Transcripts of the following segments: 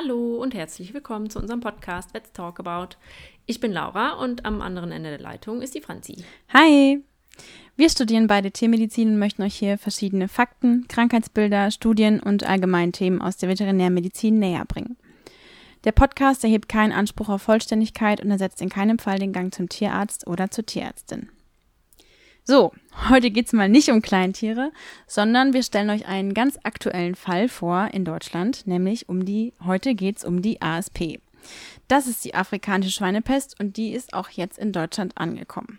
Hallo und herzlich willkommen zu unserem Podcast Let's Talk About. Ich bin Laura und am anderen Ende der Leitung ist die Franzi. Hi! Wir studieren beide Tiermedizin und möchten euch hier verschiedene Fakten, Krankheitsbilder, Studien und allgemeine Themen aus der Veterinärmedizin näher bringen. Der Podcast erhebt keinen Anspruch auf Vollständigkeit und ersetzt in keinem Fall den Gang zum Tierarzt oder zur Tierärztin. So, heute geht es mal nicht um Kleintiere, sondern wir stellen euch einen ganz aktuellen Fall vor in Deutschland, nämlich um die, heute geht es um die ASP. Das ist die afrikanische Schweinepest und die ist auch jetzt in Deutschland angekommen.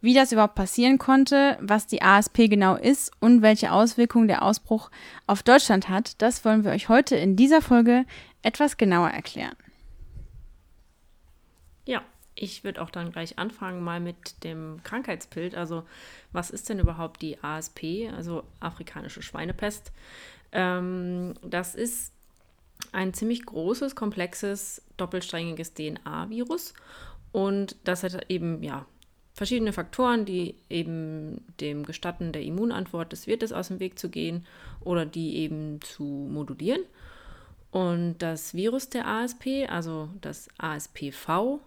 Wie das überhaupt passieren konnte, was die ASP genau ist und welche Auswirkungen der Ausbruch auf Deutschland hat, das wollen wir euch heute in dieser Folge etwas genauer erklären. Ja, ich würde auch dann gleich anfangen mal mit dem Krankheitsbild. Also was ist denn überhaupt die ASP, also afrikanische Schweinepest? Ähm, das ist ein ziemlich großes, komplexes, doppelsträngiges DNA-Virus und das hat eben ja verschiedene Faktoren, die eben dem Gestatten der Immunantwort des Wirtes aus dem Weg zu gehen oder die eben zu modulieren. Und das Virus der ASP, also das ASPV,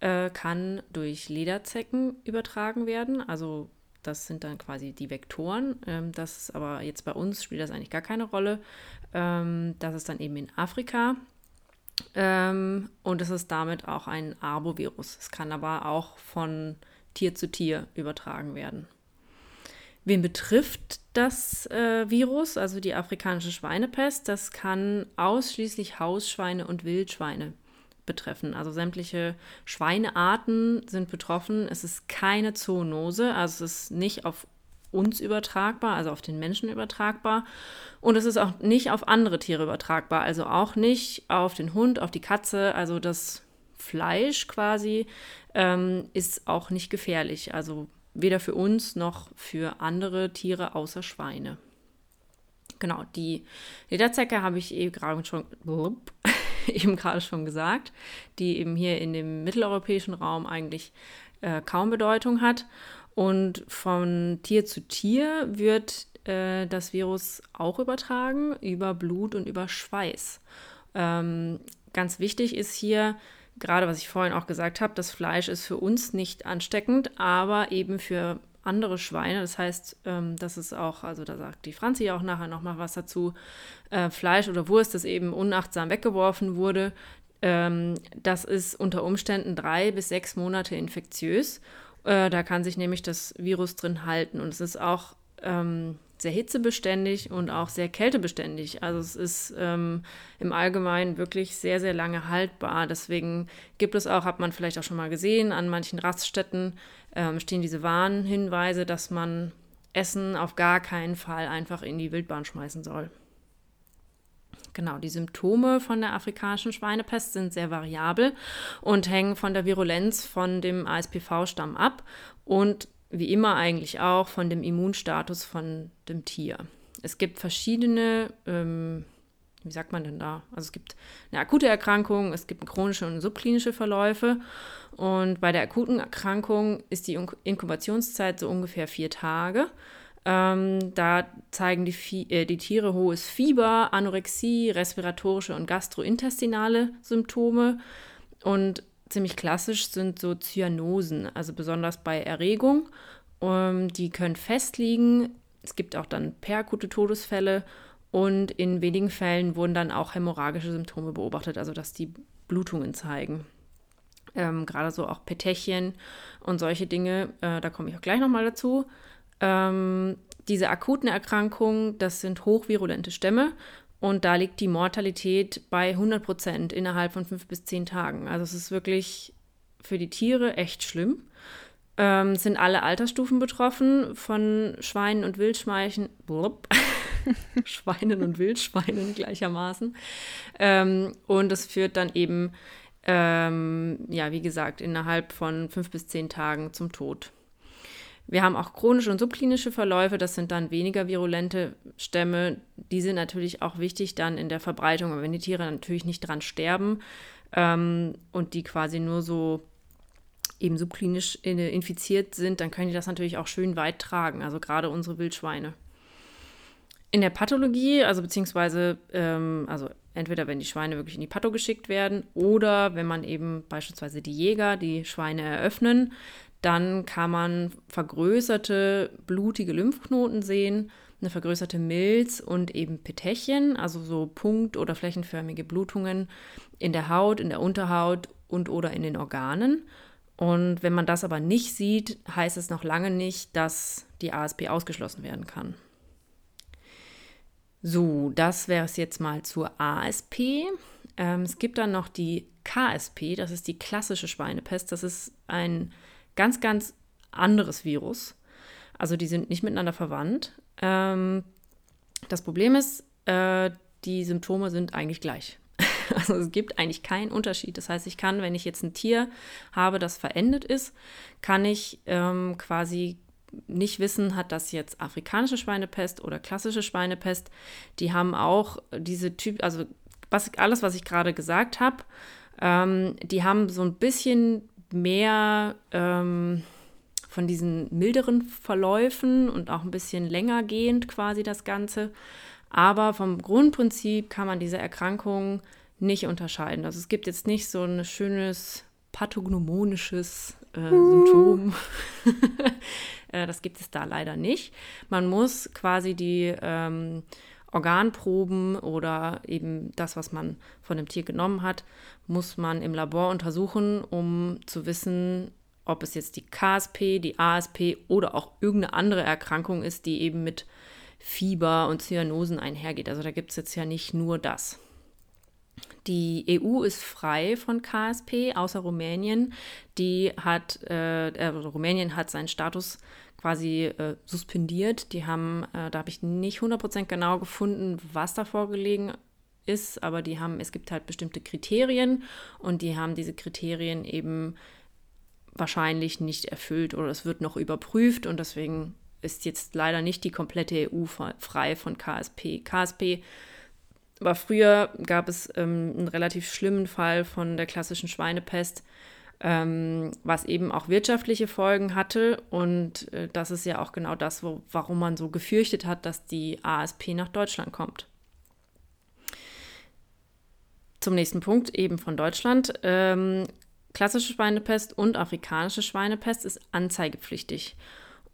äh, kann durch Lederzecken übertragen werden. Also das sind dann quasi die Vektoren. Ähm, das ist aber jetzt bei uns spielt das eigentlich gar keine Rolle. Ähm, das ist dann eben in Afrika. Ähm, und es ist damit auch ein Arbovirus. Es kann aber auch von Tier zu Tier übertragen werden. Wen betrifft das äh, Virus, also die afrikanische Schweinepest? Das kann ausschließlich Hausschweine und Wildschweine betreffen. Also sämtliche Schweinearten sind betroffen. Es ist keine Zoonose, also es ist nicht auf uns übertragbar, also auf den Menschen übertragbar. Und es ist auch nicht auf andere Tiere übertragbar, also auch nicht auf den Hund, auf die Katze. Also das Fleisch quasi ähm, ist auch nicht gefährlich. Also weder für uns noch für andere Tiere außer Schweine. Genau, die Lederzecke habe ich eben gerade schon, eben gerade schon gesagt, die eben hier in dem mitteleuropäischen Raum eigentlich äh, kaum Bedeutung hat. Und von Tier zu Tier wird äh, das Virus auch übertragen über Blut und über Schweiß. Ähm, ganz wichtig ist hier, gerade was ich vorhin auch gesagt habe, das Fleisch ist für uns nicht ansteckend, aber eben für andere Schweine. Das heißt, ähm, das ist auch, also da sagt die Franzi auch nachher nochmal was dazu, äh, Fleisch oder Wurst, das eben unachtsam weggeworfen wurde, ähm, das ist unter Umständen drei bis sechs Monate infektiös. Äh, da kann sich nämlich das Virus drin halten. Und es ist auch ähm, sehr hitzebeständig und auch sehr kältebeständig. Also es ist ähm, im Allgemeinen wirklich sehr, sehr lange haltbar. Deswegen gibt es auch, hat man vielleicht auch schon mal gesehen, an manchen Raststätten ähm, stehen diese Warnhinweise, dass man Essen auf gar keinen Fall einfach in die Wildbahn schmeißen soll. Genau, die Symptome von der afrikanischen Schweinepest sind sehr variabel und hängen von der Virulenz von dem ASPV-Stamm ab und wie immer eigentlich auch von dem Immunstatus von dem Tier. Es gibt verschiedene, ähm, wie sagt man denn da? Also es gibt eine akute Erkrankung, es gibt chronische und subklinische Verläufe. Und bei der akuten Erkrankung ist die Inkubationszeit so ungefähr vier Tage. Ähm, da zeigen die, äh, die, Tiere hohes Fieber, Anorexie, respiratorische und gastrointestinale Symptome. Und ziemlich klassisch sind so Cyanosen, also besonders bei Erregung. Ähm, die können festliegen. Es gibt auch dann perakute Todesfälle und in wenigen Fällen wurden dann auch hämorrhagische Symptome beobachtet, also dass die Blutungen zeigen. Ähm, Gerade so auch Petechien und solche Dinge, äh, da komme ich auch gleich nochmal dazu. Ähm, diese akuten Erkrankungen, das sind hochvirulente Stämme und da liegt die Mortalität bei 100 Prozent innerhalb von fünf bis zehn Tagen. Also es ist wirklich für die Tiere echt schlimm. Ähm, sind alle Altersstufen betroffen von Schweinen und Wildschweinen, Schweinen und Wildschweinen gleichermaßen. Ähm, und es führt dann eben, ähm, ja, wie gesagt, innerhalb von fünf bis zehn Tagen zum Tod. Wir haben auch chronische und subklinische Verläufe, das sind dann weniger virulente Stämme. Die sind natürlich auch wichtig dann in der Verbreitung, aber wenn die Tiere natürlich nicht dran sterben ähm, und die quasi nur so eben subklinisch infiziert sind, dann können die das natürlich auch schön weit tragen, also gerade unsere Wildschweine. In der Pathologie, also beziehungsweise, ähm, also entweder wenn die Schweine wirklich in die Patto geschickt werden oder wenn man eben beispielsweise die Jäger die Schweine eröffnen, dann kann man vergrößerte blutige Lymphknoten sehen, eine vergrößerte Milz und eben Petechien, also so punkt- oder flächenförmige Blutungen in der Haut, in der Unterhaut und oder in den Organen. Und wenn man das aber nicht sieht, heißt es noch lange nicht, dass die ASP ausgeschlossen werden kann. So, das wäre es jetzt mal zur ASP. Ähm, es gibt dann noch die KSP, das ist die klassische Schweinepest. Das ist ein ganz, ganz anderes Virus. Also die sind nicht miteinander verwandt. Ähm, das Problem ist, äh, die Symptome sind eigentlich gleich. Also es gibt eigentlich keinen Unterschied. Das heißt, ich kann, wenn ich jetzt ein Tier habe, das verendet ist, kann ich ähm, quasi nicht wissen, hat das jetzt afrikanische Schweinepest oder klassische Schweinepest. Die haben auch diese Typ, also was, alles, was ich gerade gesagt habe, ähm, die haben so ein bisschen mehr ähm, von diesen milderen Verläufen und auch ein bisschen länger gehend quasi das Ganze. Aber vom Grundprinzip kann man diese Erkrankung nicht unterscheiden. Also es gibt jetzt nicht so ein schönes pathognomonisches äh, Symptom. äh, das gibt es da leider nicht. Man muss quasi die ähm, Organproben oder eben das, was man von dem Tier genommen hat, muss man im Labor untersuchen, um zu wissen, ob es jetzt die KSP, die ASP oder auch irgendeine andere Erkrankung ist, die eben mit Fieber und Cyanosen einhergeht. Also da gibt es jetzt ja nicht nur das. Die EU ist frei von KSP, außer Rumänien. Die hat, äh, äh, Rumänien hat seinen Status quasi äh, suspendiert. Die haben, äh, da habe ich nicht 100% genau gefunden, was da vorgelegen ist, aber die haben, es gibt halt bestimmte Kriterien und die haben diese Kriterien eben wahrscheinlich nicht erfüllt oder es wird noch überprüft und deswegen ist jetzt leider nicht die komplette EU frei von KSP. KSP war früher, gab es ähm, einen relativ schlimmen Fall von der klassischen Schweinepest, ähm, was eben auch wirtschaftliche Folgen hatte. Und äh, das ist ja auch genau das, wo, warum man so gefürchtet hat, dass die ASP nach Deutschland kommt. Zum nächsten Punkt, eben von Deutschland. Ähm, klassische Schweinepest und afrikanische Schweinepest ist anzeigepflichtig.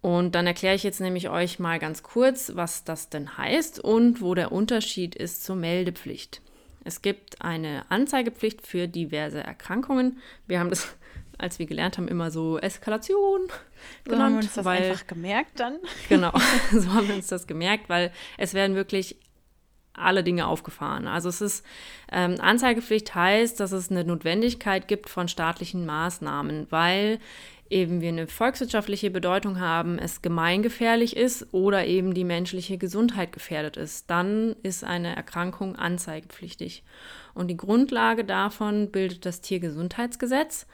Und dann erkläre ich jetzt nämlich euch mal ganz kurz, was das denn heißt und wo der Unterschied ist zur Meldepflicht. Es gibt eine Anzeigepflicht für diverse Erkrankungen. Wir haben das, als wir gelernt haben, immer so Eskalation so genannt. haben wir uns das weil, einfach gemerkt dann. Genau, so haben wir uns das gemerkt, weil es werden wirklich alle Dinge aufgefahren. Also es ist ähm, Anzeigepflicht heißt, dass es eine Notwendigkeit gibt von staatlichen Maßnahmen, weil eben wir eine volkswirtschaftliche Bedeutung haben, es gemeingefährlich ist oder eben die menschliche Gesundheit gefährdet ist, dann ist eine Erkrankung anzeigepflichtig. Und die Grundlage davon bildet das Tiergesundheitsgesetz.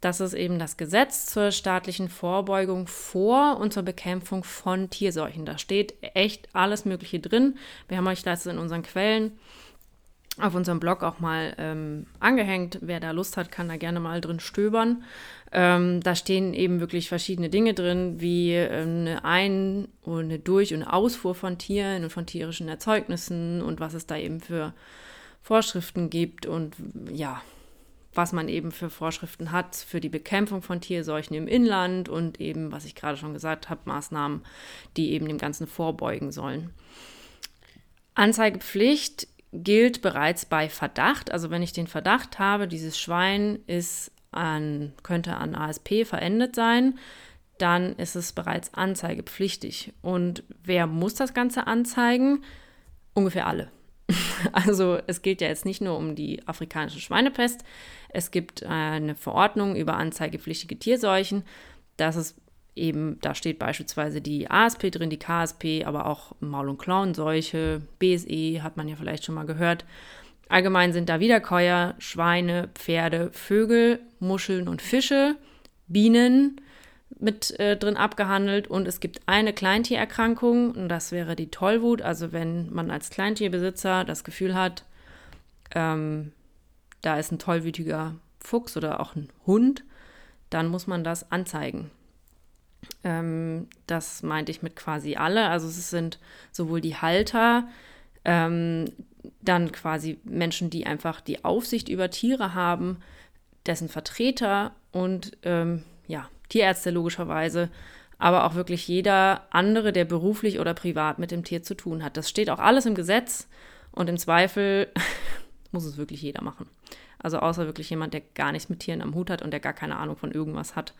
Das ist eben das Gesetz zur staatlichen Vorbeugung vor und zur Bekämpfung von Tierseuchen. Da steht echt alles Mögliche drin. Wir haben euch das in unseren Quellen auf unserem Blog auch mal ähm, angehängt. Wer da Lust hat, kann da gerne mal drin stöbern. Ähm, da stehen eben wirklich verschiedene Dinge drin, wie ähm, eine Ein- und eine Durch- und Ausfuhr von Tieren und von tierischen Erzeugnissen und was es da eben für Vorschriften gibt und ja, was man eben für Vorschriften hat für die Bekämpfung von Tierseuchen im Inland und eben, was ich gerade schon gesagt habe, Maßnahmen, die eben dem Ganzen vorbeugen sollen. Anzeigepflicht gilt bereits bei Verdacht. Also wenn ich den Verdacht habe, dieses Schwein ist an, könnte an ASP verendet sein, dann ist es bereits anzeigepflichtig. Und wer muss das Ganze anzeigen? Ungefähr alle. Also es geht ja jetzt nicht nur um die afrikanische Schweinepest. Es gibt eine Verordnung über anzeigepflichtige Tierseuchen. Das ist eben, da steht beispielsweise die ASP drin, die KSP, aber auch Maul- und Klauenseuche, BSE hat man ja vielleicht schon mal gehört. Allgemein sind da Wiederkäuer, Schweine, Pferde, Vögel, Muscheln und Fische, Bienen mit äh, drin abgehandelt und es gibt eine Kleintiererkrankung und das wäre die Tollwut. Also wenn man als Kleintierbesitzer das Gefühl hat, ähm, da ist ein tollwütiger Fuchs oder auch ein Hund, dann muss man das anzeigen. Ähm, das meinte ich mit quasi alle. Also es sind sowohl die Halter, ähm, dann quasi Menschen, die einfach die Aufsicht über Tiere haben, dessen Vertreter und ähm, ja, Tierärzte logischerweise, aber auch wirklich jeder andere, der beruflich oder privat mit dem Tier zu tun hat. Das steht auch alles im Gesetz und im Zweifel muss es wirklich jeder machen. Also außer wirklich jemand, der gar nichts mit Tieren am Hut hat und der gar keine Ahnung von irgendwas hat,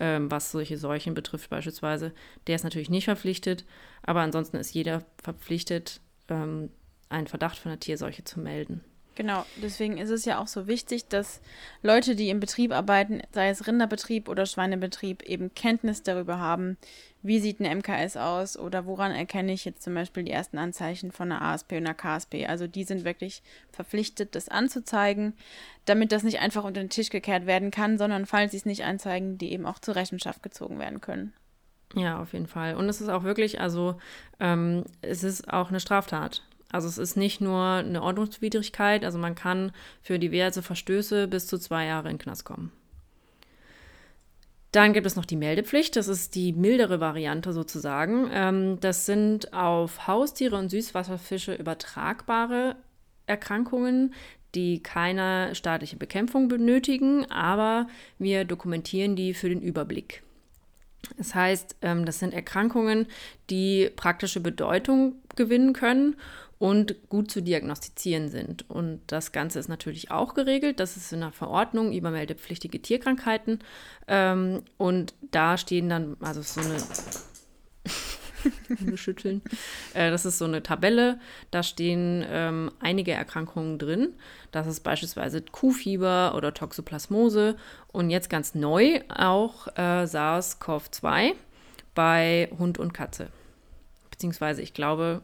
ähm, was solche Seuchen betrifft beispielsweise. Der ist natürlich nicht verpflichtet, aber ansonsten ist jeder verpflichtet, ähm, einen Verdacht von einer Tierseuche zu melden. Genau, deswegen ist es ja auch so wichtig, dass Leute, die im Betrieb arbeiten, sei es Rinderbetrieb oder Schweinebetrieb, eben Kenntnis darüber haben, wie sieht ein MKS aus oder woran erkenne ich jetzt zum Beispiel die ersten Anzeichen von einer ASP und einer KSP. Also die sind wirklich verpflichtet, das anzuzeigen, damit das nicht einfach unter den Tisch gekehrt werden kann, sondern falls sie es nicht anzeigen, die eben auch zur Rechenschaft gezogen werden können. Ja, auf jeden Fall. Und es ist auch wirklich, also ähm, es ist auch eine Straftat. Also es ist nicht nur eine Ordnungswidrigkeit, also man kann für diverse Verstöße bis zu zwei Jahre in den Knast kommen. Dann gibt es noch die Meldepflicht, das ist die mildere Variante sozusagen. Ähm, das sind auf Haustiere und Süßwasserfische übertragbare Erkrankungen, die keine staatliche Bekämpfung benötigen, aber wir dokumentieren die für den Überblick. Das heißt, ähm, das sind Erkrankungen, die praktische Bedeutung gewinnen können und gut zu diagnostizieren sind. Und das Ganze ist natürlich auch geregelt. Das ist in der Verordnung über meldepflichtige Tierkrankheiten. Ähm, und da stehen dann, also so eine. schütteln. Äh, das ist so eine Tabelle. Da stehen ähm, einige Erkrankungen drin. Das ist beispielsweise Kuhfieber oder Toxoplasmose. Und jetzt ganz neu auch äh, SARS-CoV-2 bei Hund und Katze. Beziehungsweise, ich glaube,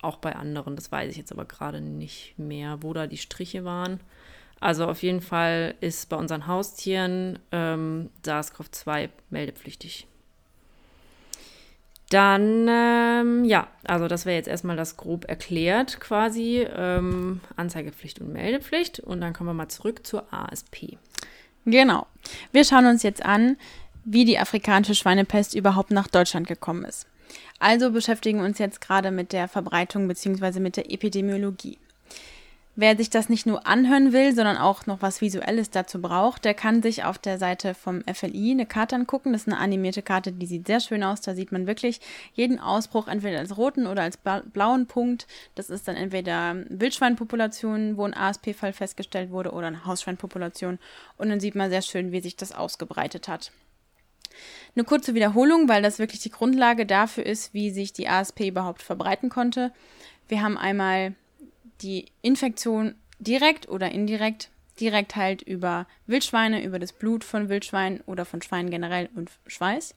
auch bei anderen, das weiß ich jetzt aber gerade nicht mehr, wo da die Striche waren. Also auf jeden Fall ist bei unseren Haustieren ähm, SARS-CoV-2 meldepflichtig. Dann, ähm, ja, also das wäre jetzt erstmal das grob erklärt quasi, ähm, Anzeigepflicht und Meldepflicht. Und dann kommen wir mal zurück zur ASP. Genau. Wir schauen uns jetzt an, wie die afrikanische Schweinepest überhaupt nach Deutschland gekommen ist. Also beschäftigen wir uns jetzt gerade mit der Verbreitung bzw. mit der Epidemiologie. Wer sich das nicht nur anhören will, sondern auch noch was Visuelles dazu braucht, der kann sich auf der Seite vom FLI eine Karte angucken. Das ist eine animierte Karte, die sieht sehr schön aus. Da sieht man wirklich jeden Ausbruch entweder als roten oder als blauen Punkt. Das ist dann entweder Wildschweinpopulation, wo ein ASP-Fall festgestellt wurde, oder eine Hausschweinpopulation. Und dann sieht man sehr schön, wie sich das ausgebreitet hat. Eine kurze Wiederholung, weil das wirklich die Grundlage dafür ist, wie sich die ASP überhaupt verbreiten konnte. Wir haben einmal die Infektion direkt oder indirekt, direkt halt über Wildschweine, über das Blut von Wildschweinen oder von Schweinen generell und Schweiß,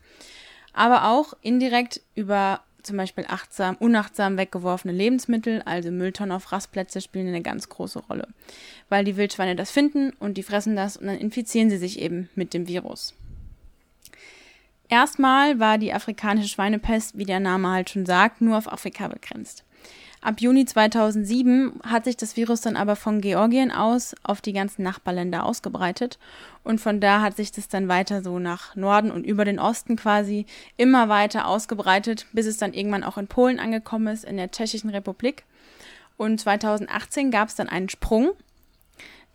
aber auch indirekt über zum Beispiel achtsam, unachtsam weggeworfene Lebensmittel, also Mülltonnen auf Rastplätze, spielen eine ganz große Rolle, weil die Wildschweine das finden und die fressen das und dann infizieren sie sich eben mit dem Virus. Erstmal war die afrikanische Schweinepest, wie der Name halt schon sagt, nur auf Afrika begrenzt. Ab Juni 2007 hat sich das Virus dann aber von Georgien aus auf die ganzen Nachbarländer ausgebreitet und von da hat sich das dann weiter so nach Norden und über den Osten quasi immer weiter ausgebreitet, bis es dann irgendwann auch in Polen angekommen ist, in der Tschechischen Republik. Und 2018 gab es dann einen Sprung,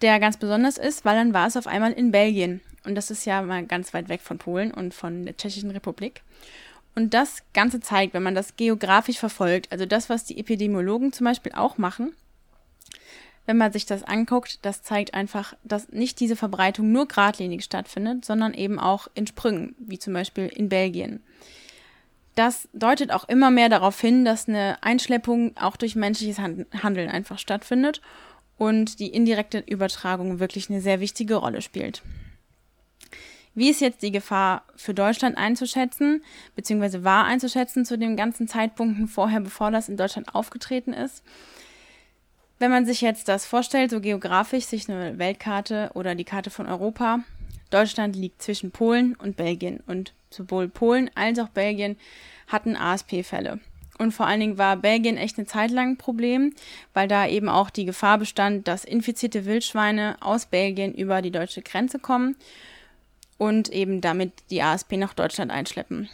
der ganz besonders ist, weil dann war es auf einmal in Belgien. Und das ist ja mal ganz weit weg von Polen und von der Tschechischen Republik. Und das Ganze zeigt, wenn man das geografisch verfolgt, also das, was die Epidemiologen zum Beispiel auch machen, wenn man sich das anguckt, das zeigt einfach, dass nicht diese Verbreitung nur geradlinig stattfindet, sondern eben auch in Sprüngen, wie zum Beispiel in Belgien. Das deutet auch immer mehr darauf hin, dass eine Einschleppung auch durch menschliches Handeln einfach stattfindet und die indirekte Übertragung wirklich eine sehr wichtige Rolle spielt. Wie ist jetzt die Gefahr für Deutschland einzuschätzen, beziehungsweise war einzuschätzen zu den ganzen Zeitpunkten vorher, bevor das in Deutschland aufgetreten ist? Wenn man sich jetzt das vorstellt, so geografisch, sich eine Weltkarte oder die Karte von Europa, Deutschland liegt zwischen Polen und Belgien und sowohl Polen als auch Belgien hatten ASP-Fälle. Und vor allen Dingen war Belgien echt eine Zeit lang ein Problem, weil da eben auch die Gefahr bestand, dass infizierte Wildschweine aus Belgien über die deutsche Grenze kommen und eben damit die ASP nach Deutschland einschleppen.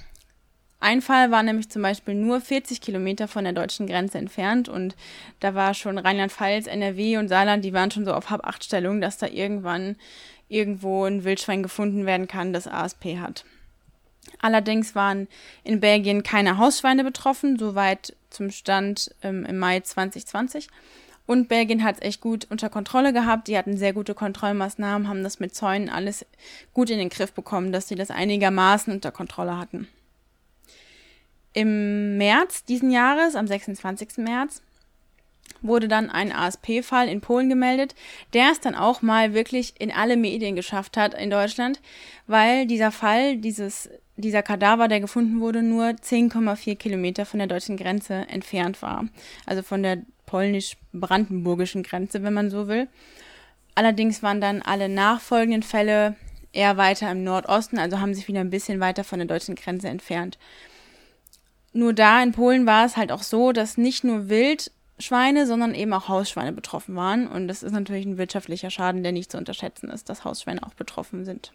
Ein Fall war nämlich zum Beispiel nur 40 Kilometer von der deutschen Grenze entfernt und da war schon Rheinland-Pfalz, NRW und Saarland, die waren schon so auf Hab-Acht-Stellung, dass da irgendwann irgendwo ein Wildschwein gefunden werden kann, das ASP hat. Allerdings waren in Belgien keine Hausschweine betroffen, soweit zum Stand ähm, im Mai 2020. Und Belgien hat es echt gut unter Kontrolle gehabt. Die hatten sehr gute Kontrollmaßnahmen, haben das mit Zäunen alles gut in den Griff bekommen, dass sie das einigermaßen unter Kontrolle hatten. Im März diesen Jahres, am 26. März, wurde dann ein ASP-Fall in Polen gemeldet, der es dann auch mal wirklich in alle Medien geschafft hat in Deutschland, weil dieser Fall, dieses, dieser Kadaver, der gefunden wurde, nur 10,4 Kilometer von der deutschen Grenze entfernt war. Also von der polnisch-brandenburgischen Grenze, wenn man so will. Allerdings waren dann alle nachfolgenden Fälle eher weiter im Nordosten, also haben sich wieder ein bisschen weiter von der deutschen Grenze entfernt. Nur da in Polen war es halt auch so, dass nicht nur Wildschweine, sondern eben auch Hausschweine betroffen waren. Und das ist natürlich ein wirtschaftlicher Schaden, der nicht zu unterschätzen ist, dass Hausschweine auch betroffen sind.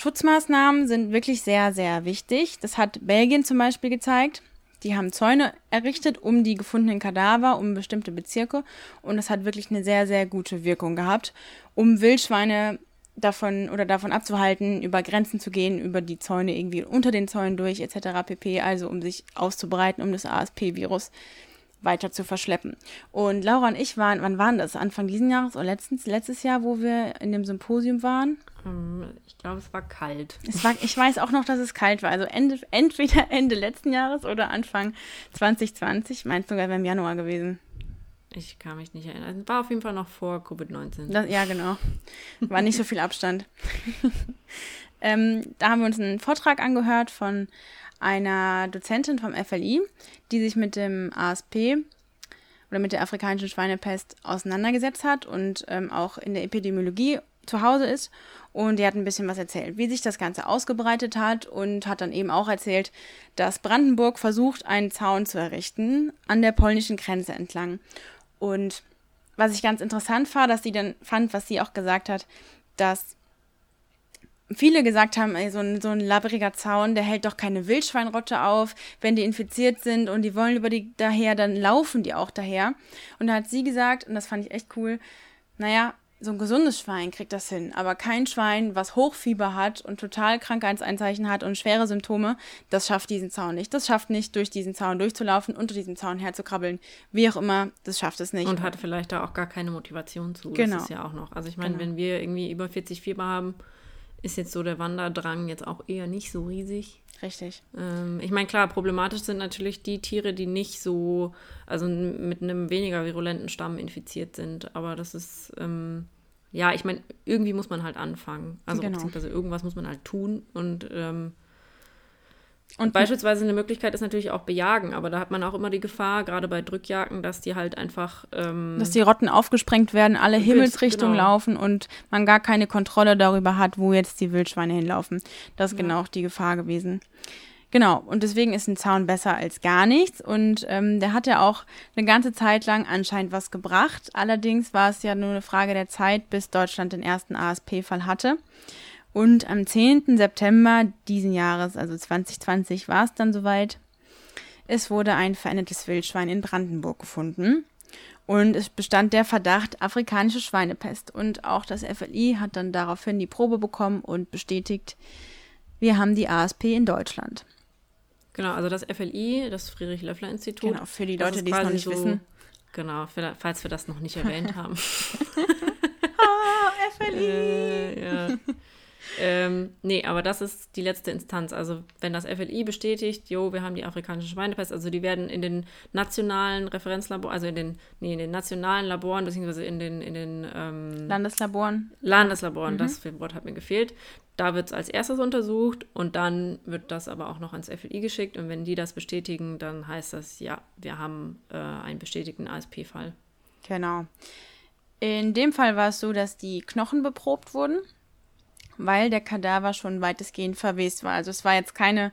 Schutzmaßnahmen sind wirklich sehr, sehr wichtig. Das hat Belgien zum Beispiel gezeigt. Die haben Zäune errichtet um die gefundenen Kadaver, um bestimmte Bezirke. Und das hat wirklich eine sehr, sehr gute Wirkung gehabt, um Wildschweine davon oder davon abzuhalten, über Grenzen zu gehen, über die Zäune irgendwie unter den Zäunen durch etc. pp. Also um sich auszubreiten, um das ASP-Virus weiter zu verschleppen. Und Laura und ich waren, wann waren das? Anfang diesen Jahres oder letztens, letztes Jahr, wo wir in dem Symposium waren? Ähm, ich glaube, es war kalt. Es war, ich weiß auch noch, dass es kalt war. Also Ende, entweder Ende letzten Jahres oder Anfang 2020. Meinst du, sogar wäre im Januar gewesen? Ich kann mich nicht erinnern. War auf jeden Fall noch vor Covid-19. Ja, genau. War nicht so viel Abstand. ähm, da haben wir uns einen Vortrag angehört von einer Dozentin vom FLI, die sich mit dem ASP oder mit der afrikanischen Schweinepest auseinandergesetzt hat und ähm, auch in der Epidemiologie zu Hause ist. Und die hat ein bisschen was erzählt, wie sich das Ganze ausgebreitet hat und hat dann eben auch erzählt, dass Brandenburg versucht, einen Zaun zu errichten an der polnischen Grenze entlang. Und was ich ganz interessant war, dass sie dann fand, was sie auch gesagt hat, dass viele gesagt haben, ey, so ein, so ein labbriger Zaun, der hält doch keine Wildschweinrotte auf, wenn die infiziert sind und die wollen über die daher, dann laufen die auch daher. Und da hat sie gesagt, und das fand ich echt cool, naja, so ein gesundes Schwein kriegt das hin, aber kein Schwein, was Hochfieber hat und total Krankheitseinzeichen hat und schwere Symptome, das schafft diesen Zaun nicht. Das schafft nicht, durch diesen Zaun durchzulaufen, unter diesem Zaun herzukrabbeln. Wie auch immer, das schafft es nicht. Und hat vielleicht da auch gar keine Motivation zu. Genau. Das ist ja auch noch. Also ich meine, Genau. wenn wir irgendwie über 40 Fieber haben, ist jetzt so der Wanderdrang jetzt auch eher nicht so riesig. Richtig. Ähm, ich meine, klar, problematisch sind natürlich die Tiere, die nicht so, also mit einem weniger virulenten Stamm infiziert sind. Aber das ist, ähm, ja, ich meine, irgendwie muss man halt anfangen. Also Genau. beziehungsweise irgendwas muss man halt tun. Und ähm, Und beispielsweise eine Möglichkeit ist natürlich auch bejagen, aber da hat man auch immer die Gefahr, gerade bei Drückjagden, dass die halt einfach ähm, dass die Rotten aufgesprengt werden, alle Himmelsrichtungen genau. laufen und man gar keine Kontrolle darüber hat, wo jetzt die Wildschweine hinlaufen. Das ist Ja. genau die Gefahr gewesen. Genau, und deswegen ist ein Zaun besser als gar nichts. Und ähm, der hat ja auch eine ganze Zeit lang anscheinend was gebracht. Allerdings war es ja nur eine Frage der Zeit, bis Deutschland den ersten ASP-Fall hatte. Und am 10. September diesen Jahres, also 2020, war es dann soweit. Es wurde ein verendetes Wildschwein in Brandenburg gefunden. Und es bestand der Verdacht afrikanische Schweinepest. Und auch das FLI hat dann daraufhin die Probe bekommen und bestätigt, wir haben die ASP in Deutschland. Genau, also das FLI, das Friedrich-Löffler-Institut. Genau, für die Leute, die es noch nicht so- wissen. Genau, für- falls wir das noch nicht erwähnt haben. Ah, FLI! äh, ja. Ähm, nee, aber das ist die letzte Instanz. Also wenn das FLI bestätigt, jo, wir haben die afrikanische Schweinepest, also die werden in den nationalen Referenzlaboren, also in den, nee, in den nationalen Laboren, beziehungsweise in den, in den ähm, Landeslaboren. Landeslaboren, Mhm. das Wort hat mir gefehlt. Da wird es als erstes untersucht und dann wird das aber auch noch ans FLI geschickt. Und wenn die das bestätigen, dann heißt das, ja, wir haben äh, einen bestätigten ASP-Fall. Genau. In dem Fall war es so, dass die Knochen beprobt wurden, weil der Kadaver schon weitestgehend verwest war. Also es war jetzt keine,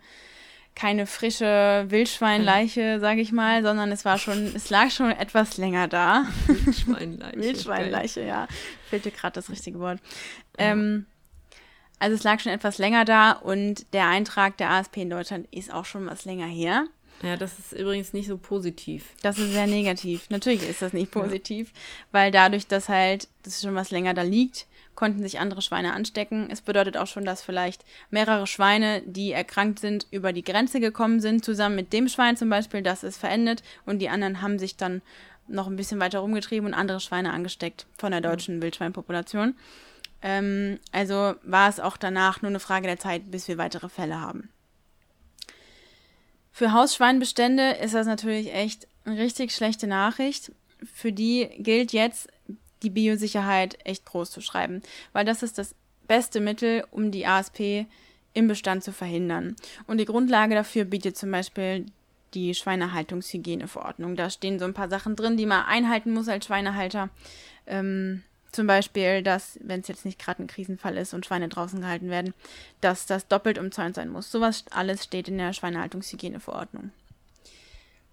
keine frische Wildschweinleiche, sage ich mal, sondern es war schon, es lag schon etwas länger da. Wildschweinleiche. Wildschweinleiche, ja. Fehlte gerade das richtige Wort. Ähm, Also es lag schon etwas länger da und der Eintrag der ASP in Deutschland ist auch schon was länger her. Ja, das ist übrigens nicht so positiv. Das ist sehr negativ. Natürlich ist das nicht positiv, ja. weil dadurch, dass halt das schon was länger da liegt, konnten sich andere Schweine anstecken. Es bedeutet auch schon, dass vielleicht mehrere Schweine, die erkrankt sind, über die Grenze gekommen sind, zusammen mit dem Schwein zum Beispiel, das es verendet und die anderen haben sich dann noch ein bisschen weiter rumgetrieben und andere Schweine angesteckt von der deutschen Wildschweinpopulation. Ähm, also war es auch danach nur eine Frage der Zeit, bis wir weitere Fälle haben. Für Hausschweinbestände ist das natürlich echt eine richtig schlechte Nachricht. Für die gilt jetzt, die Biosicherheit echt groß zu schreiben, weil das ist das beste Mittel, um die ASP im Bestand zu verhindern. Und die Grundlage dafür bietet zum Beispiel die Schweinehaltungshygieneverordnung. Da stehen so ein paar Sachen drin, die man einhalten muss als Schweinehalter. Ähm, zum Beispiel, dass, wenn es jetzt nicht gerade ein Krisenfall ist und Schweine draußen gehalten werden, dass das doppelt umzäunt sein muss. Sowas alles steht in der Schweinehaltungshygieneverordnung.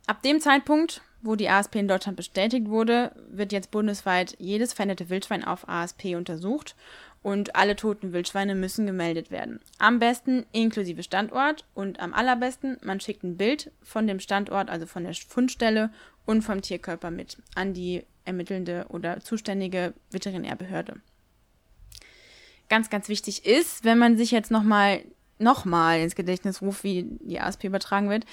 Ab dem Zeitpunkt, wo die ASP in Deutschland bestätigt wurde, wird jetzt bundesweit jedes veränderte Wildschwein auf ASP untersucht und alle toten Wildschweine müssen gemeldet werden. Am besten inklusive Standort und am allerbesten, man schickt ein Bild von dem Standort, also von der Fundstelle und vom Tierkörper mit an die ermittelnde oder zuständige Veterinärbehörde. Ganz, ganz wichtig ist, wenn man sich jetzt nochmal noch mal ins Gedächtnis ruft, wie die ASP übertragen wird,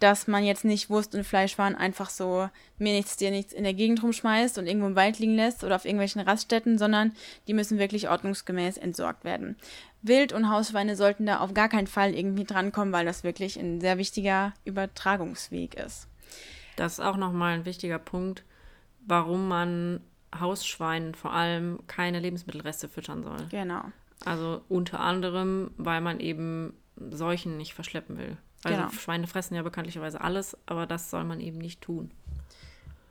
dass man jetzt nicht Wurst und Fleischwaren einfach so mir nichts, dir nichts in der Gegend rumschmeißt und irgendwo im Wald liegen lässt oder auf irgendwelchen Raststätten, sondern die müssen wirklich ordnungsgemäß entsorgt werden. Wild- und Hausschweine sollten da auf gar keinen Fall irgendwie drankommen, weil das wirklich ein sehr wichtiger Übertragungsweg ist. Das ist auch nochmal ein wichtiger Punkt warum man Hausschweinen vor allem keine Lebensmittelreste füttern soll. Genau. Also unter anderem, weil man eben Seuchen nicht verschleppen will. Also genau. Schweine fressen ja bekanntlicherweise alles, aber das soll man eben nicht tun.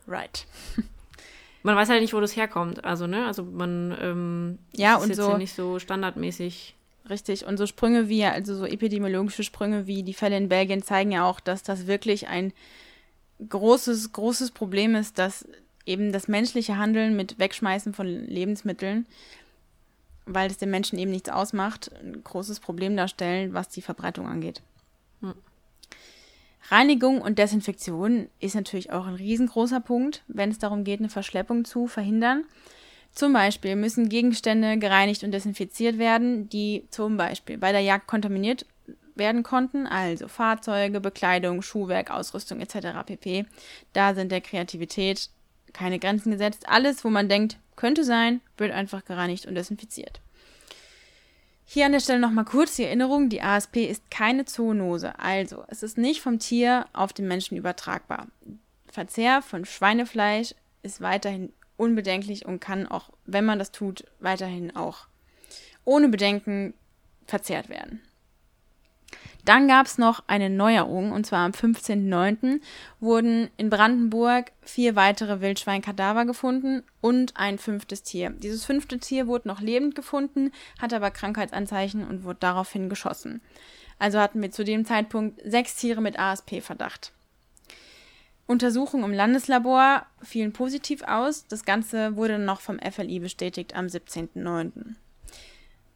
Right. man weiß halt nicht, wo das herkommt. Also, ne, also man ähm, ja, ist und jetzt so, nicht so standardmäßig. Richtig, und so Sprünge wie, also so epidemiologische Sprünge wie die Fälle in Belgien zeigen ja auch, dass das wirklich ein großes, großes Problem ist, dass eben das menschliche Handeln mit Wegschmeißen von Lebensmitteln, weil es den Menschen eben nichts ausmacht, ein großes Problem darstellen, was die Verbreitung angeht. Hm. Reinigung und Desinfektion ist natürlich auch ein riesengroßer Punkt, wenn es darum geht, eine Verschleppung zu verhindern. Zum Beispiel müssen Gegenstände gereinigt und desinfiziert werden, die zum Beispiel bei der Jagd kontaminiert werden konnten, also Fahrzeuge, Bekleidung, Schuhwerk, Ausrüstung etc. pp. Da sind der Kreativität keine Grenzen gesetzt. Alles, wo man denkt, könnte sein, wird einfach gereinigt und desinfiziert. Hier an der Stelle nochmal kurz die Erinnerung, die ASP ist keine Zoonose, also es ist nicht vom Tier auf den Menschen übertragbar. Verzehr von Schweinefleisch ist weiterhin unbedenklich und kann auch, wenn man das tut, weiterhin auch ohne Bedenken verzehrt werden. Dann gab es noch eine Neuerung, und zwar am 15.09. wurden in Brandenburg vier weitere Wildschweinkadaver gefunden und ein fünftes Tier. Dieses fünfte Tier wurde noch lebend gefunden, hatte aber Krankheitsanzeichen und wurde daraufhin geschossen. Also hatten wir zu dem Zeitpunkt sechs Tiere mit ASP-Verdacht. Untersuchungen im Landeslabor fielen positiv aus. Das Ganze wurde noch vom FLI bestätigt am 17.09.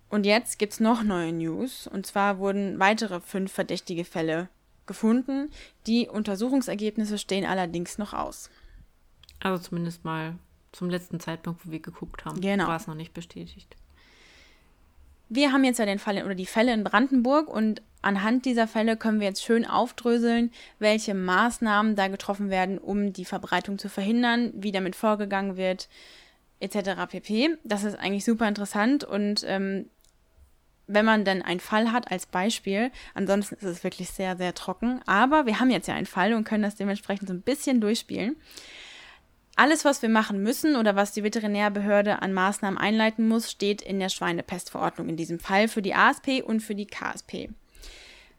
Und jetzt gibt es noch neue News. Und zwar wurden weitere fünf verdächtige Fälle gefunden. Die Untersuchungsergebnisse stehen allerdings noch aus. Also zumindest mal zum letzten Zeitpunkt, wo wir geguckt haben, genau. war es noch nicht bestätigt. Wir haben jetzt ja den Fall oder die Fälle in Brandenburg und anhand dieser Fälle können wir jetzt schön aufdröseln, welche Maßnahmen da getroffen werden, um die Verbreitung zu verhindern, wie damit vorgegangen wird, etc. pp. Das ist eigentlich super interessant und ähm, wenn man dann einen Fall hat als Beispiel. Ansonsten ist es wirklich sehr, sehr trocken. Aber wir haben jetzt ja einen Fall und können das dementsprechend so ein bisschen durchspielen. Alles, was wir machen müssen oder was die Veterinärbehörde an Maßnahmen einleiten muss, steht in der Schweinepestverordnung in diesem Fall für die ASP und für die KSP.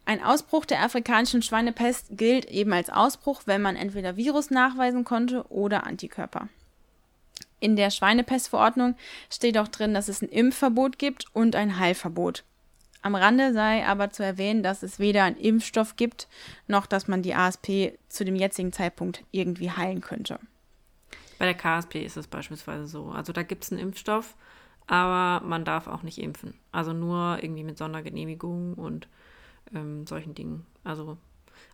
Ein Ausbruch der afrikanischen Schweinepest gilt eben als Ausbruch, wenn man entweder Virus nachweisen konnte oder Antikörper. In der Schweinepestverordnung steht auch drin, dass es ein Impfverbot gibt und ein Heilverbot. Am Rande sei aber zu erwähnen, dass es weder einen Impfstoff gibt, noch dass man die ASP zu dem jetzigen Zeitpunkt irgendwie heilen könnte. Bei der KSP ist es beispielsweise so. Also da gibt es einen Impfstoff, aber man darf auch nicht impfen. Also nur irgendwie mit Sondergenehmigung und ähm, solchen Dingen. Also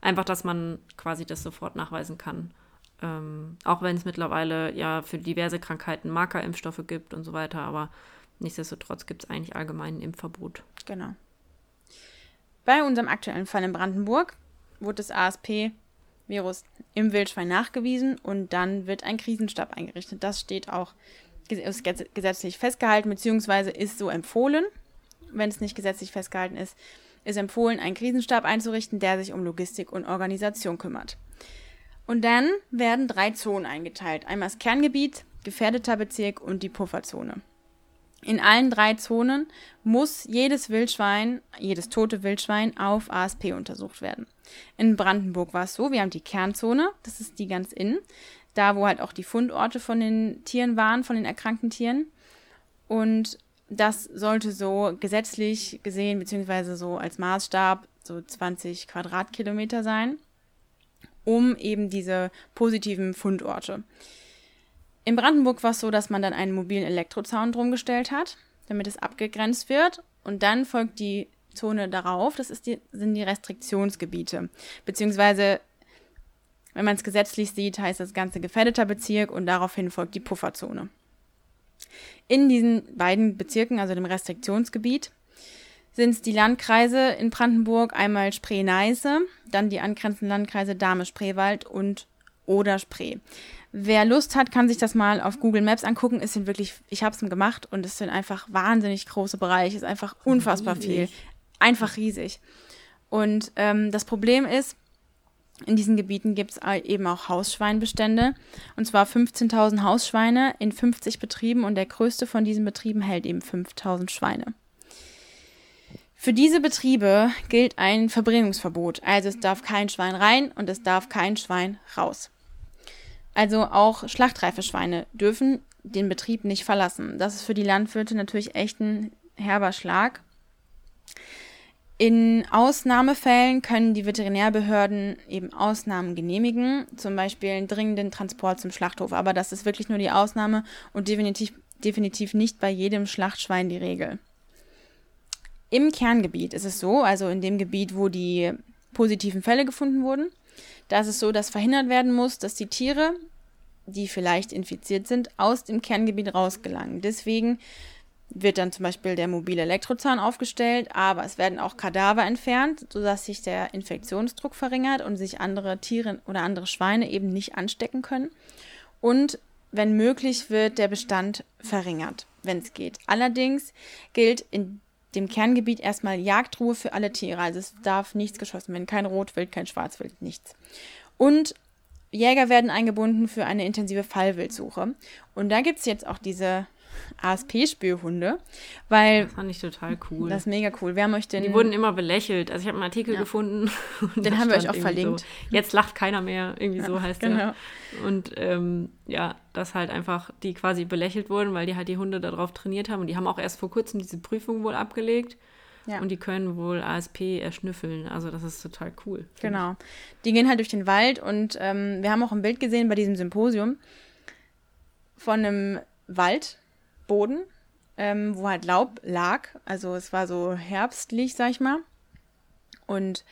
einfach, dass man quasi das sofort nachweisen kann. Ähm, auch wenn es mittlerweile ja für diverse Krankheiten Markerimpfstoffe gibt und so weiter, aber nichtsdestotrotz gibt es eigentlich allgemein ein Impfverbot. Genau. Bei unserem aktuellen Fall in Brandenburg wurde das ASP-Virus im Wildschwein nachgewiesen und dann wird ein Krisenstab eingerichtet. Das steht auch gesetzlich festgehalten, beziehungsweise ist so empfohlen, wenn es nicht gesetzlich festgehalten ist, ist empfohlen, einen Krisenstab einzurichten, der sich um Logistik und Organisation kümmert. Und dann werden drei Zonen eingeteilt. Einmal das Kerngebiet, gefährdeter Bezirk und die Pufferzone. In allen drei Zonen muss jedes Wildschwein, jedes tote Wildschwein auf ASP untersucht werden. In Brandenburg war es so, wir haben die Kernzone, das ist die ganz innen, da wo halt auch die Fundorte von den Tieren waren, von den erkrankten Tieren. Und das sollte so gesetzlich gesehen, beziehungsweise so als Maßstab, so 20 Quadratkilometer sein, um eben diese positiven Fundorte. In Brandenburg war es so, dass man dann einen mobilen Elektrozaun drum gestellt hat, damit es abgegrenzt wird. Und dann folgt die Zone darauf, das die, sind die Restriktionsgebiete. Beziehungsweise, wenn man es gesetzlich sieht, heißt das Ganze gefährdeter Bezirk und daraufhin folgt die Pufferzone. In diesen beiden Bezirken, also dem Restriktionsgebiet, sind es die Landkreise in Brandenburg, einmal Spree-Neiße, dann die angrenzenden Landkreise Dahme-Spreewald und Oder-Spree. Wer Lust hat, kann sich das mal auf Google Maps angucken. Es sind wirklich, ich habe es gemacht und es sind einfach wahnsinnig große Bereiche. Es ist einfach unfassbar riesig. viel. Einfach riesig. Und ähm, das Problem ist, in diesen Gebieten gibt es eben auch Hausschweinbestände. Und zwar 15.000 Hausschweine in 50 Betrieben und der größte von diesen Betrieben hält eben 5.000 Schweine. Für diese Betriebe gilt ein Verbringungsverbot. Also es darf kein Schwein rein und es darf kein Schwein raus. Also auch schlachtreife Schweine dürfen den Betrieb nicht verlassen. Das ist für die Landwirte natürlich echt ein herber Schlag. In Ausnahmefällen können die Veterinärbehörden eben Ausnahmen genehmigen, zum Beispiel einen dringenden Transport zum Schlachthof. Aber das ist wirklich nur die Ausnahme und definitiv, definitiv nicht bei jedem Schlachtschwein die Regel. Im Kerngebiet ist es so, also in dem Gebiet, wo die positiven Fälle gefunden wurden, da ist es so, dass verhindert werden muss, dass die Tiere, die vielleicht infiziert sind, aus dem Kerngebiet rausgelangen. Deswegen wird dann zum Beispiel der mobile Elektrozahn aufgestellt, aber es werden auch Kadaver entfernt, sodass sich der Infektionsdruck verringert und sich andere Tiere oder andere Schweine eben nicht anstecken können. Und wenn möglich, wird der Bestand verringert, wenn es geht. Allerdings gilt in dem Kerngebiet erstmal Jagdruhe für alle Tiere. Also es darf nichts geschossen werden. Kein Rotwild, kein Schwarzwild, nichts. Und Jäger werden eingebunden für eine intensive Fallwildsuche. Und da gibt es jetzt auch diese ASP-Spürhunde, weil. Das fand ich total cool. Das ist mega cool. Wer möchte Die wurden immer belächelt. Also ich habe einen Artikel ja. gefunden. Den haben wir euch auch verlinkt. So, Jetzt lacht keiner mehr, irgendwie ja, so heißt genau. der. Und ähm, ja, dass halt einfach die quasi belächelt wurden, weil die halt die Hunde darauf trainiert haben. Und die haben auch erst vor kurzem diese Prüfung wohl abgelegt. Ja. Und die können wohl ASP erschnüffeln. Also das ist total cool. Genau. Die gehen halt durch den Wald und ähm, wir haben auch ein Bild gesehen bei diesem Symposium von einem Wald, Boden, ähm, wo halt Laub lag. Also es war so herbstlich, sag ich mal. Und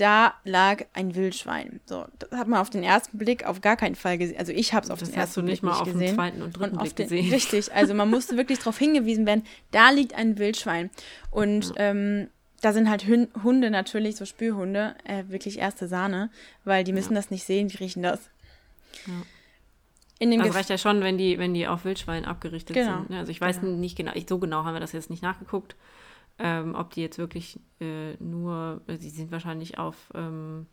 da lag ein Wildschwein. So, das hat man auf den ersten Blick auf gar keinen Fall gesehen. Also ich habe es auf das den ersten Blick nicht, gesehen. auf den zweiten und dritten und Blick den, gesehen. Richtig, also man musste wirklich darauf hingewiesen werden, da liegt ein Wildschwein. Und ja. ähm, da sind halt Hunde natürlich, so Spürhunde, äh, wirklich erste Sahne, weil die müssen ja. das nicht sehen, die riechen das. Ja. In dem also reicht ja schon, wenn die, wenn die auf Wildschwein abgerichtet genau. sind. Ne? Also ich weiß genau. nicht genau, so genau haben wir das jetzt nicht nachgeguckt, ähm, ob die jetzt wirklich äh, nur, sie sind wahrscheinlich auf, ähm,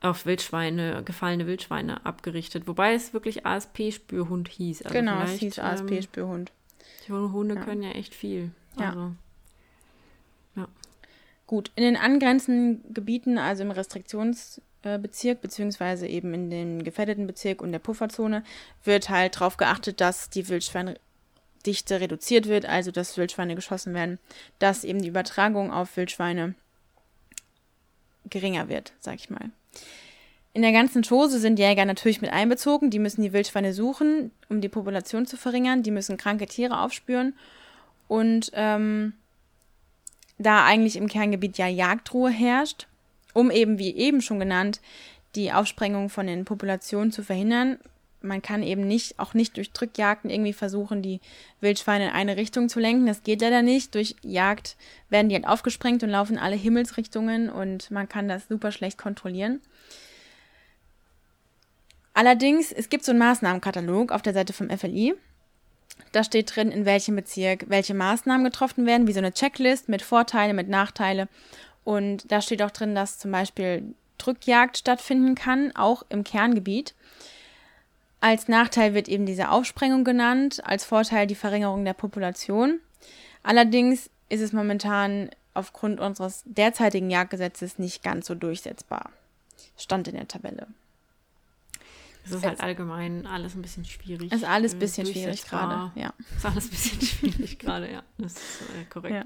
auf Wildschweine, gefallene Wildschweine abgerichtet. Wobei es wirklich ASP-Spürhund hieß. Also genau, es hieß ASP-Spürhund. Ähm, die Hunde ja. können ja echt viel. Also, ja. ja. Gut, in den angrenzenden Gebieten, also im Restriktions- äh, Bezirk, beziehungsweise eben in den gefährdeten Bezirk und der Pufferzone, wird halt darauf geachtet, dass die Wildschweindichte reduziert wird, also dass Wildschweine geschossen werden, dass eben die Übertragung auf Wildschweine geringer wird, sag ich mal. In der ganzen Chose sind Jäger natürlich mit einbezogen. Die müssen die Wildschweine suchen, um die Population zu verringern. Die müssen kranke Tiere aufspüren. Und ähm, da eigentlich im Kerngebiet ja Jagdruhe herrscht, um eben, wie eben schon genannt, die Aufsprengung von den Populationen zu verhindern. Man kann eben nicht, auch nicht durch Drückjagden irgendwie versuchen, die Wildschweine in eine Richtung zu lenken. Das geht leider nicht. Durch Jagd werden die halt aufgesprengt und laufen alle Himmelsrichtungen und man kann das super schlecht kontrollieren. Allerdings, es gibt so einen Maßnahmenkatalog auf der Seite vom FLI. Da steht drin, in welchem Bezirk welche Maßnahmen getroffen werden, wie so eine Checklist mit Vorteile, mit Nachteile. Und da steht auch drin, dass zum Beispiel Drückjagd stattfinden kann, auch im Kerngebiet. Als Nachteil wird eben diese Aufsprengung genannt, als Vorteil die Verringerung der Population. Allerdings ist es momentan aufgrund unseres derzeitigen Jagdgesetzes nicht ganz so durchsetzbar. Stand in der Tabelle. Es ist halt allgemein alles ein bisschen schwierig. Es ist alles ein bisschen schwierig gerade, ja. Es ist alles ein bisschen schwierig gerade, ja. Das ist äh, korrekt. Ja.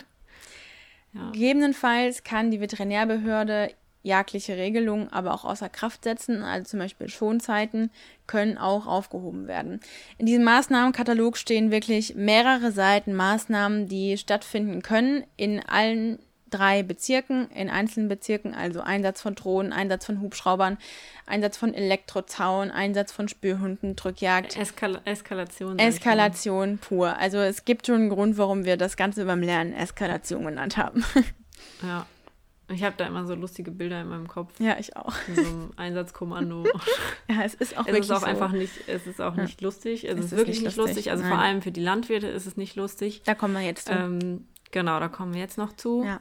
Ja. Gegebenenfalls kann die Veterinärbehörde jagdliche Regelungen aber auch außer Kraft setzen, also zum Beispiel Schonzeiten können auch aufgehoben werden. In diesem Maßnahmenkatalog stehen wirklich mehrere Seiten Maßnahmen, die stattfinden können in allen drei Bezirken, in einzelnen Bezirken, also Einsatz von Drohnen, Einsatz von Hubschraubern, Einsatz von Elektrozaun, Einsatz von Spürhunden, Drückjagd. Eskal Eskalation. Eskalation pur. Also es gibt schon einen Grund, warum wir das Ganze beim Lernen Eskalation genannt haben. Ja. Ich habe da immer so lustige Bilder in meinem Kopf. Ja, ich auch. In so einem Einsatzkommando. ja, es ist auch es wirklich ist auch so. einfach nicht, es ist auch Ja. nicht lustig. Es, Es ist ist wirklich nicht nicht lustig. lustig. Also Nein. vor allem für die Landwirte ist es nicht lustig. Da kommen wir jetzt zu. Ähm, genau, da kommen wir jetzt noch zu. Ja.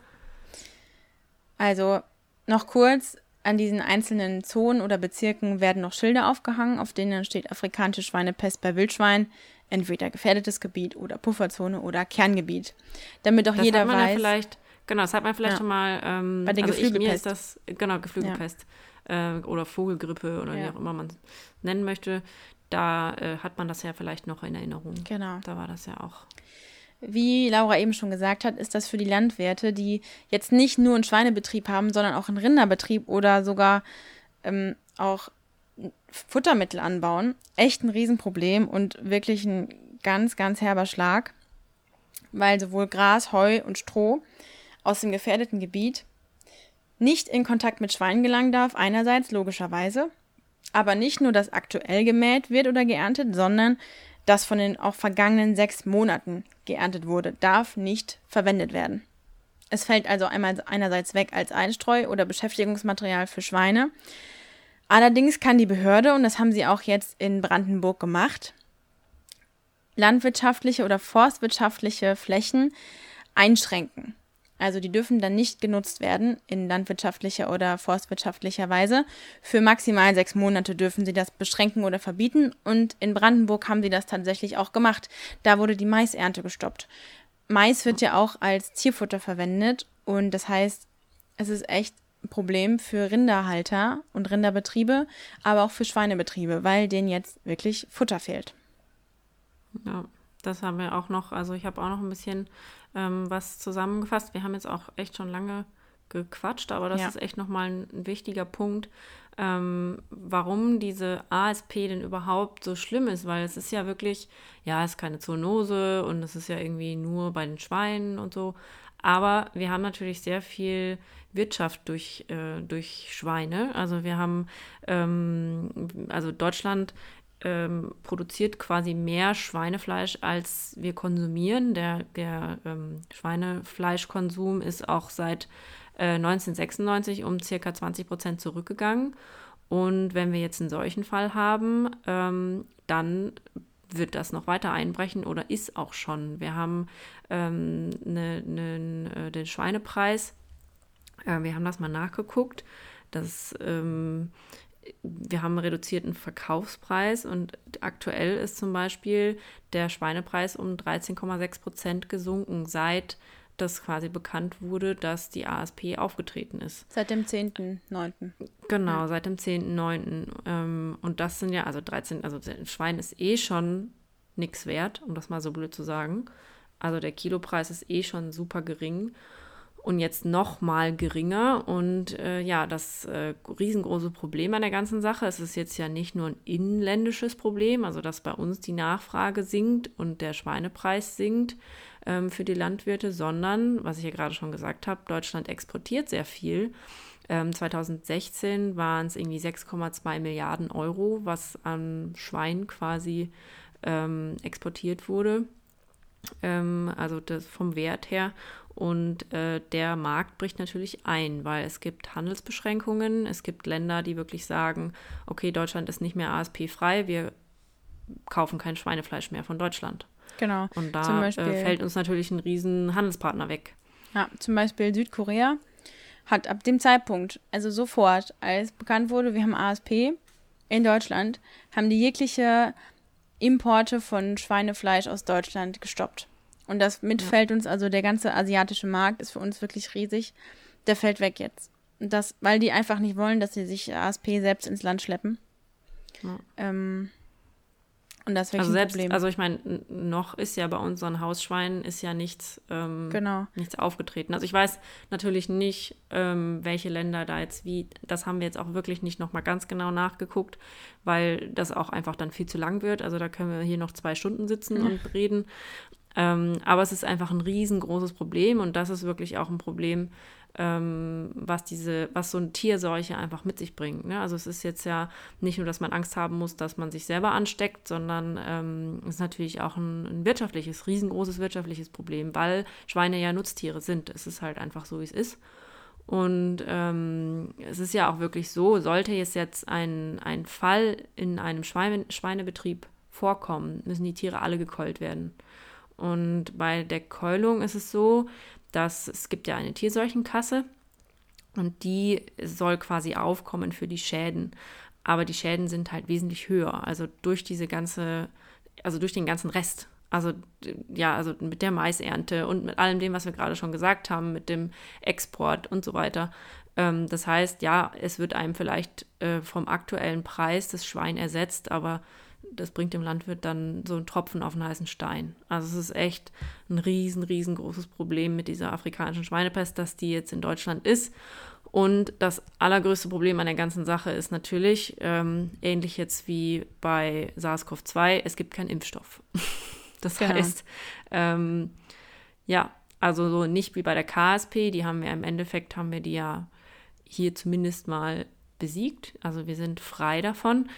Also noch kurz, an diesen einzelnen Zonen oder Bezirken werden noch Schilder aufgehangen, auf denen dann steht afrikanische Schweinepest bei Wildschwein, entweder gefährdetes Gebiet oder Pufferzone oder Kerngebiet. Damit auch Das jeder hat man ja weiß. vielleicht, genau, das hat man vielleicht Ja. schon mal. Ähm, Bei der also ich, mir Geflügelpest. ist das, genau, Geflügelpest äh, oder Vogelgrippe oder wie Ja. auch immer man es nennen möchte. Da äh, hat man das ja vielleicht noch in Erinnerung. Genau. Da war das ja auch. Wie Laura eben schon gesagt hat, ist das für die Landwirte, die jetzt nicht nur einen Schweinebetrieb haben, sondern auch einen Rinderbetrieb oder sogar ähm, auch Futtermittel anbauen, echt ein Riesenproblem und wirklich ein ganz, ganz herber Schlag, weil sowohl Gras, Heu und Stroh aus dem gefährdeten Gebiet nicht in Kontakt mit Schweinen gelangen darf, einerseits logischerweise, aber nicht nur, dass aktuell gemäht wird oder geerntet, sondern das von den auch vergangenen sechs Monaten geerntet wurde, darf nicht verwendet werden. Es fällt also einmal einerseits weg als Einstreu oder Beschäftigungsmaterial für Schweine. Allerdings kann die Behörde, und das haben sie auch jetzt in Brandenburg gemacht, landwirtschaftliche oder forstwirtschaftliche Flächen einschränken. Also die dürfen dann nicht genutzt werden in landwirtschaftlicher oder forstwirtschaftlicher Weise. Für maximal sechs Monate dürfen sie das beschränken oder verbieten. Und in Brandenburg haben sie das tatsächlich auch gemacht. Da wurde die Maisernte gestoppt. Mais wird ja auch als Tierfutter verwendet und das heißt, es ist echt ein Problem für Rinderhalter und Rinderbetriebe, aber auch für Schweinebetriebe, weil denen jetzt wirklich Futter fehlt. Ja, das haben wir auch noch. Also ich habe auch noch ein bisschen ähm, was zusammengefasst. Wir haben jetzt auch echt schon lange gequatscht, aber das Ja. ist echt nochmal ein, ein wichtiger Punkt, ähm, warum diese ASP denn überhaupt so schlimm ist, weil es ist ja wirklich, ja, es ist keine Zoonose und es ist ja irgendwie nur bei den Schweinen und so. Aber wir haben natürlich sehr viel Wirtschaft durch, äh, durch Schweine. Also wir haben, ähm, also Deutschland ähm, produziert quasi mehr Schweinefleisch, als wir konsumieren. Der, der ähm, Schweinefleischkonsum ist auch seit äh, 1996 um circa 20 Prozent zurückgegangen. Und wenn wir jetzt einen solchen Fall haben, ähm, dann wird das noch weiter einbrechen oder ist auch schon. Wir haben ähm, ne, ne, äh, den Schweinepreis, äh, wir haben das mal nachgeguckt. Das ähm, wir haben einen reduzierten Verkaufspreis und aktuell ist zum Beispiel der Schweinepreis um 13,6 Prozent gesunken, seit das quasi bekannt wurde, dass die ASP aufgetreten ist. Seit dem 10.9. Genau, seit dem 10.9. Ähm, und das sind ja, also 13, also ein Schwein ist eh schon nichts wert, um das mal so blöd zu sagen. Also der Kilopreis ist eh schon super gering. Und jetzt noch mal geringer. Und äh, ja, das äh, riesengroße Problem an der ganzen Sache, es ist jetzt ja nicht nur ein inländisches Problem, also dass bei uns die Nachfrage sinkt und der Schweinepreis sinkt ähm, für die Landwirte, sondern, was ich ja gerade schon gesagt habe, Deutschland exportiert sehr viel. Ähm, 2016 waren es irgendwie 6,2 Milliarden Euro, was an Schwein quasi ähm, exportiert wurde. Ähm, also das vom Wert her. Und äh, der Markt bricht natürlich ein, weil es gibt Handelsbeschränkungen. Es gibt Länder, die wirklich sagen, okay, Deutschland ist nicht mehr ASP-frei, wir kaufen kein Schweinefleisch mehr von Deutschland. Genau. Und da Beispiel, äh, fällt uns natürlich ein riesen Handelspartner weg. Ja, zum Beispiel Südkorea hat ab dem Zeitpunkt, also sofort, als bekannt wurde, wir haben ASP in Deutschland, haben die jegliche Importe von Schweinefleisch aus Deutschland gestoppt. Und das mitfällt ja. uns, also der ganze asiatische Markt ist für uns wirklich riesig. Der fällt weg jetzt. Und das, weil die einfach nicht wollen, dass sie sich ASP selbst ins Land schleppen. Ja. Ähm, und das ist also selbst, Problem. Also ich meine, noch ist ja bei unseren Hausschweinen ist ja nichts, ähm, genau. nichts aufgetreten. Also ich weiß natürlich nicht, ähm, welche Länder da jetzt wie, das haben wir jetzt auch wirklich nicht nochmal ganz genau nachgeguckt, weil das auch einfach dann viel zu lang wird. Also da können wir hier noch zwei Stunden sitzen mhm. und reden. Ähm, aber es ist einfach ein riesengroßes Problem und das ist wirklich auch ein Problem, ähm, was diese, was so eine Tierseuche einfach mit sich bringt. Ne? Also es ist jetzt ja nicht nur, dass man Angst haben muss, dass man sich selber ansteckt, sondern ähm, es ist natürlich auch ein, ein, wirtschaftliches, riesengroßes wirtschaftliches Problem, weil Schweine ja Nutztiere sind. Es ist halt einfach so, wie es ist. Und ähm, es ist ja auch wirklich so, sollte es jetzt ein, ein Fall in einem Schweine, Schweinebetrieb vorkommen, müssen die Tiere alle gekeult werden. Und bei der Keulung ist es so, dass es gibt ja eine Tierseuchenkasse und die soll quasi aufkommen für die Schäden. Aber die Schäden sind halt wesentlich höher. Also durch diese ganze, also durch den ganzen Rest. Also ja, also mit der Maisernte und mit allem dem, was wir gerade schon gesagt haben, mit dem Export und so weiter. Ähm, das heißt, ja, es wird einem vielleicht äh, vom aktuellen Preis das Schwein ersetzt, aber das bringt dem Landwirt dann so einen Tropfen auf einen heißen Stein. Also es ist echt ein riesen, riesengroßes Problem mit dieser afrikanischen Schweinepest, dass die jetzt in Deutschland ist. Und das allergrößte Problem an der ganzen Sache ist natürlich, ähm, ähnlich jetzt wie bei SARS-CoV-2, es gibt keinen Impfstoff. das genau. heißt, ähm, ja, also so nicht wie bei der KSP, die haben wir im Endeffekt, haben wir die ja hier zumindest mal besiegt. Also wir sind frei davon.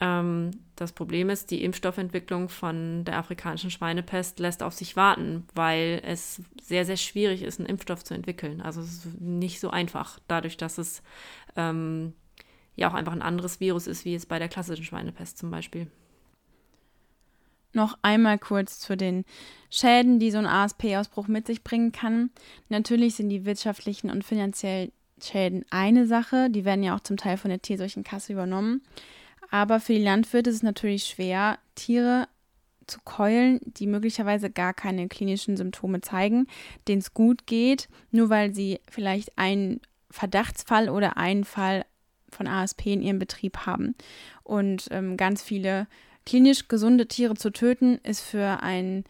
Ähm, das Problem ist, die Impfstoffentwicklung von der afrikanischen Schweinepest lässt auf sich warten, weil es sehr, sehr schwierig ist, einen Impfstoff zu entwickeln. Also es ist nicht so einfach, dadurch, dass es ähm, ja auch einfach ein anderes Virus ist, wie es bei der klassischen Schweinepest zum Beispiel. Noch einmal kurz zu den Schäden, die so ein ASP-Ausbruch mit sich bringen kann. Natürlich sind die wirtschaftlichen und finanziellen Schäden eine Sache, die werden ja auch zum Teil von der Tierseuchenkasse übernommen. Aber für die Landwirte ist es natürlich schwer, Tiere zu keulen, die möglicherweise gar keine klinischen Symptome zeigen, denen es gut geht, nur weil sie vielleicht einen Verdachtsfall oder einen Fall von ASP in ihrem Betrieb haben. Und ähm, ganz viele klinisch gesunde Tiere zu töten, ist für einen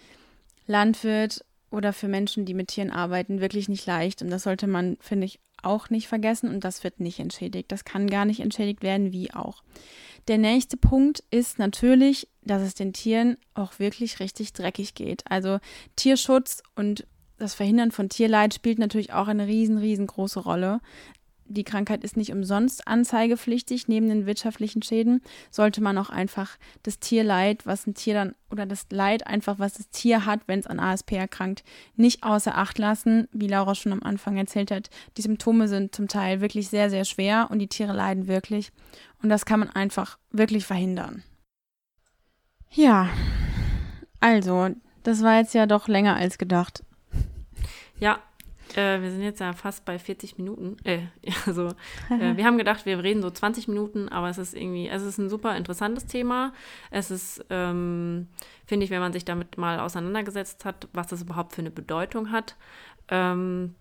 Landwirt oder für Menschen, die mit Tieren arbeiten, wirklich nicht leicht. Und das sollte man, finde ich, auch nicht vergessen. Und das wird nicht entschädigt. Das kann gar nicht entschädigt werden, wie auch. Der nächste Punkt ist natürlich, dass es den Tieren auch wirklich richtig dreckig geht. Also Tierschutz und das Verhindern von Tierleid spielt natürlich auch eine riesen, riesengroße Rolle die Krankheit ist nicht umsonst anzeigepflichtig. Neben den wirtschaftlichen Schäden sollte man auch einfach das Tierleid, was ein Tier dann, oder das Leid einfach, was das Tier hat, wenn es an ASP erkrankt, nicht außer Acht lassen. Wie Laura schon am Anfang erzählt hat, die Symptome sind zum Teil wirklich sehr, sehr schwer und die Tiere leiden wirklich. Und das kann man einfach wirklich verhindern. Ja, also, das war jetzt ja doch länger als gedacht. Ja, äh, wir sind jetzt ja fast bei 40 Minuten. Äh, also, äh, wir haben gedacht, wir reden so 20 Minuten, aber es ist irgendwie, es ist ein super interessantes Thema. Es ist, ähm, finde ich, wenn man sich damit mal auseinandergesetzt hat, was das überhaupt für eine Bedeutung hat. Ähm,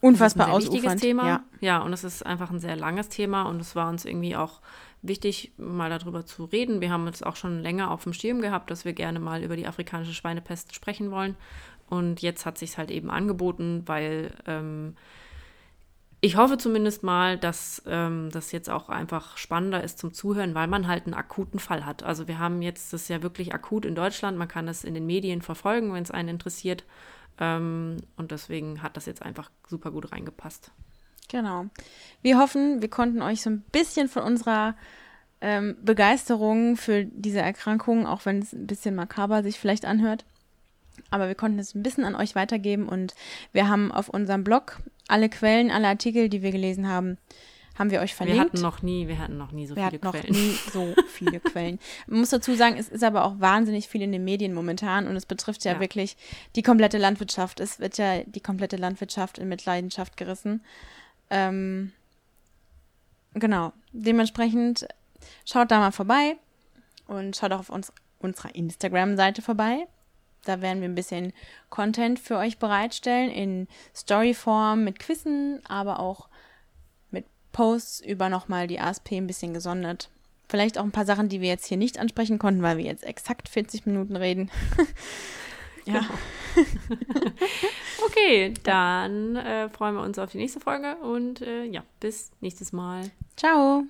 Unfassbar das ist ein wichtiges Thema. Ja. ja, und es ist einfach ein sehr langes Thema und es war uns irgendwie auch wichtig, mal darüber zu reden. Wir haben es auch schon länger auf dem Schirm gehabt, dass wir gerne mal über die afrikanische Schweinepest sprechen wollen Und jetzt hat sich halt eben angeboten, weil ähm, ich hoffe zumindest mal, dass ähm, das jetzt auch einfach spannender ist zum Zuhören, weil man halt einen akuten Fall hat. Also wir haben jetzt das ja wirklich akut in Deutschland. Man kann es in den Medien verfolgen, wenn es einen interessiert. Ähm, und deswegen hat das jetzt einfach super gut reingepasst. Genau. Wir hoffen, wir konnten euch so ein bisschen von unserer ähm, Begeisterung für diese Erkrankung, auch wenn es ein bisschen makaber sich vielleicht anhört, aber wir konnten es ein bisschen an euch weitergeben und wir haben auf unserem Blog alle Quellen, alle Artikel, die wir gelesen haben, haben wir euch verlinkt. Wir hatten noch nie, wir hatten noch nie so wir viele hatten Quellen. noch nie so viele Quellen. Man muss dazu sagen, es ist aber auch wahnsinnig viel in den Medien momentan und es betrifft ja, Ja. wirklich die komplette Landwirtschaft. Es wird ja die komplette Landwirtschaft in Mitleidenschaft gerissen. Ähm, genau. Dementsprechend schaut da mal vorbei und schaut auch auf uns, unserer Instagram-Seite vorbei. Da werden wir ein bisschen Content für euch bereitstellen in Storyform mit Quizzen, aber auch Posts über nochmal die ASP ein bisschen gesondert. Vielleicht auch ein paar Sachen, die wir jetzt hier nicht ansprechen konnten, weil wir jetzt exakt 40 Minuten reden. ja, Okay, dann äh, freuen wir uns auf die nächste Folge und äh, ja, bis nächstes Mal. ciao.